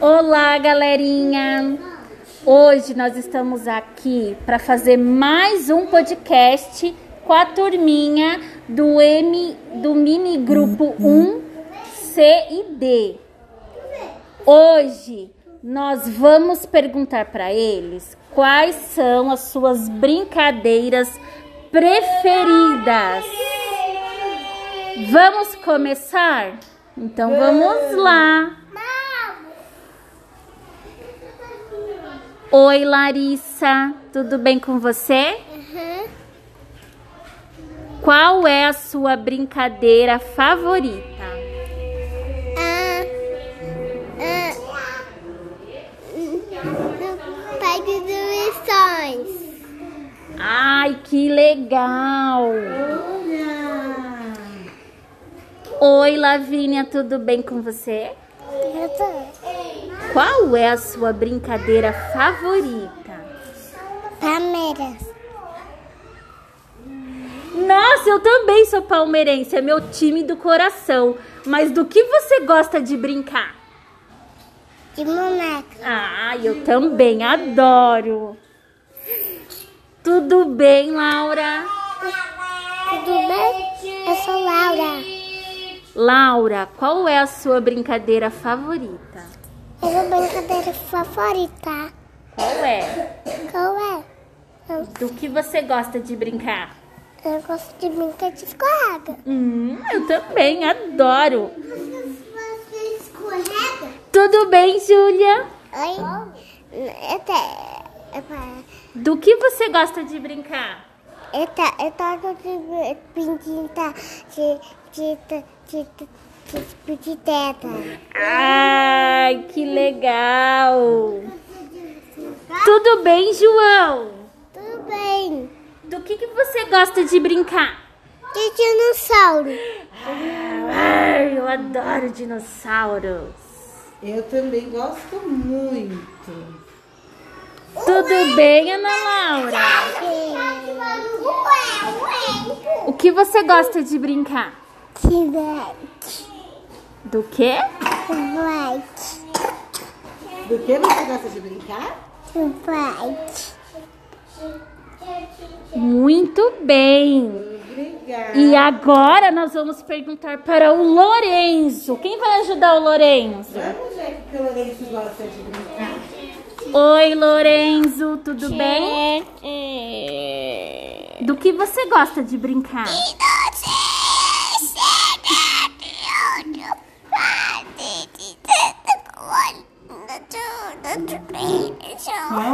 Olá, galerinha! Hoje nós estamos aqui para fazer mais um podcast com a turminha do M do mini grupo 1 C e D. Hoje nós vamos perguntar para eles quais são as suas brincadeiras preferidas. Vamos começar? Então vamos lá. Oi, Larissa, tudo bem com você? Uhum. Qual é a sua brincadeira favorita? Parque de diversões. Ai, que legal! Oi, Lavínia, tudo bem com você? Eu tô. Qual é a sua brincadeira favorita? Palmeiras. Nossa, eu também sou palmeirense, é meu time do coração. Mas do que você gosta de brincar? De boneca. Ah, eu também adoro. Tudo bem, Laura? Tudo bem? Eu sou Laura. Laura, qual é a sua brincadeira favorita? Minha brincadeira favorita. Qual é? Qual é? Eu, Do que você gosta de brincar? eu gosto de brincar de escorrega. Hum, eu também adoro. Você escorrega? Tudo bem, Júlia? Oi? Até. Do que você gosta de brincar? Tá, de de de de de teta. Ai, que legal! Tudo bem, João? Tudo bem. Do que, que você gosta de brincar? De dinossauro. Ai, eu adoro dinossauros. Eu também gosto muito. Tudo bem, Ana Laura? O que você gosta de brincar? Kivete. Do quê? Kivete. Do que você gosta de brincar? Kivete. Muito bem. Obrigada. E agora nós vamos perguntar para o Lorenzo. Quem vai ajudar o Lorenzo? Vamos ver o que o Lourenço gosta de brincar. Oi, Lorenzo, tudo bem? Do que você gosta de brincar?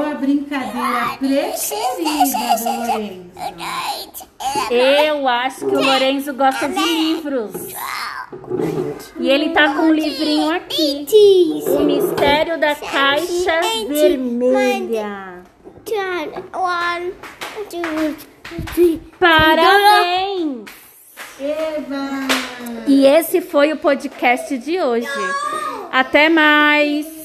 Qual a brincadeira preferida do Lourenço? Eu acho que o Lorenzo gosta de livros. E ele tá com um livrinho aqui. O Mistério da Caixa Vermelha. One, two, three. Parabéns! Eva! E esse foi o podcast de hoje. Até mais!